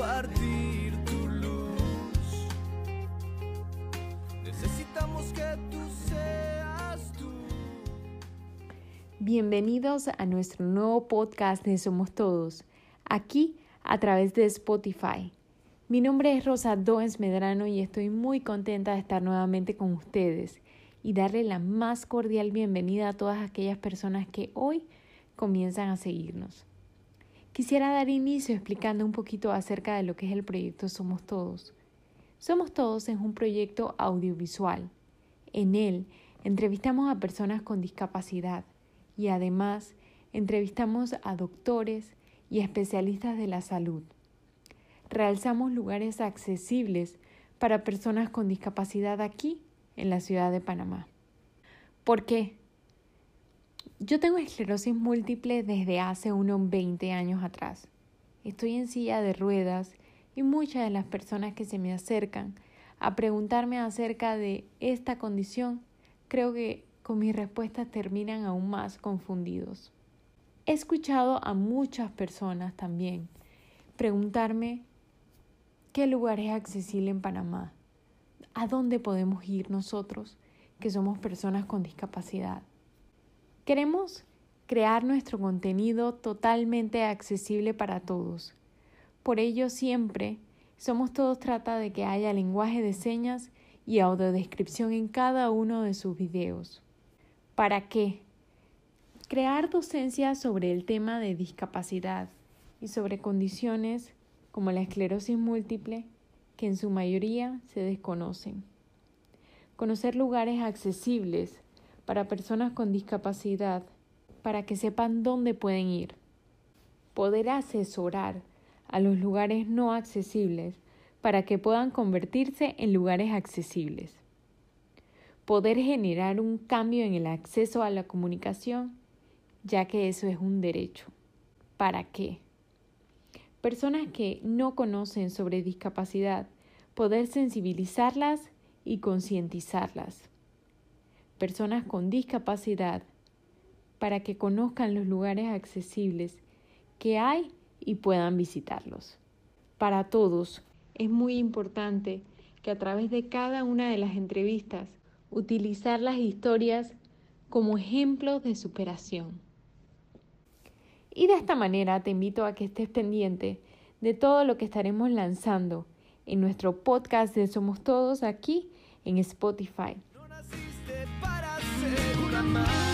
compartir tu luz. Necesitamos que tú seas tú. Bienvenidos a nuestro nuevo podcast de Somos Todos, aquí a través de Spotify. Mi nombre es Rosa Doens Medrano y estoy muy contenta de estar nuevamente con ustedes y darle la más cordial bienvenida a todas aquellas personas que hoy comienzan a seguirnos. Quisiera dar inicio explicando un poquito acerca de lo que es el proyecto Somos Todos. Somos Todos es un proyecto audiovisual. En él entrevistamos a personas con discapacidad y además entrevistamos a doctores y especialistas de la salud. Realzamos lugares accesibles para personas con discapacidad aquí en la ciudad de Panamá. ¿Por qué? Yo tengo esclerosis múltiple desde hace unos 20 años atrás. Estoy en silla de ruedas y muchas de las personas que se me acercan a preguntarme acerca de esta condición, creo que con mis respuestas terminan aún más confundidos. He escuchado a muchas personas también preguntarme qué lugar es accesible en Panamá, a dónde podemos ir nosotros que somos personas con discapacidad. Queremos crear nuestro contenido totalmente accesible para todos. Por ello siempre Somos Todos trata de que haya lenguaje de señas y audiodescripción en cada uno de sus videos. ¿Para qué? Crear docencia sobre el tema de discapacidad y sobre condiciones como la esclerosis múltiple que en su mayoría se desconocen. Conocer lugares accesibles para personas con discapacidad para que sepan dónde pueden ir. Poder asesorar a los lugares no accesibles para que puedan convertirse en lugares accesibles. Poder generar un cambio en el acceso a la comunicación, ya que eso es un derecho. ¿Para qué? Personas que no conocen sobre discapacidad, poder sensibilizarlas y concientizarlas personas con discapacidad para que conozcan los lugares accesibles que hay y puedan visitarlos. Para todos es muy importante que a través de cada una de las entrevistas utilizar las historias como ejemplos de superación. Y de esta manera te invito a que estés pendiente de todo lo que estaremos lanzando en nuestro podcast de Somos Todos aquí en Spotify. my mind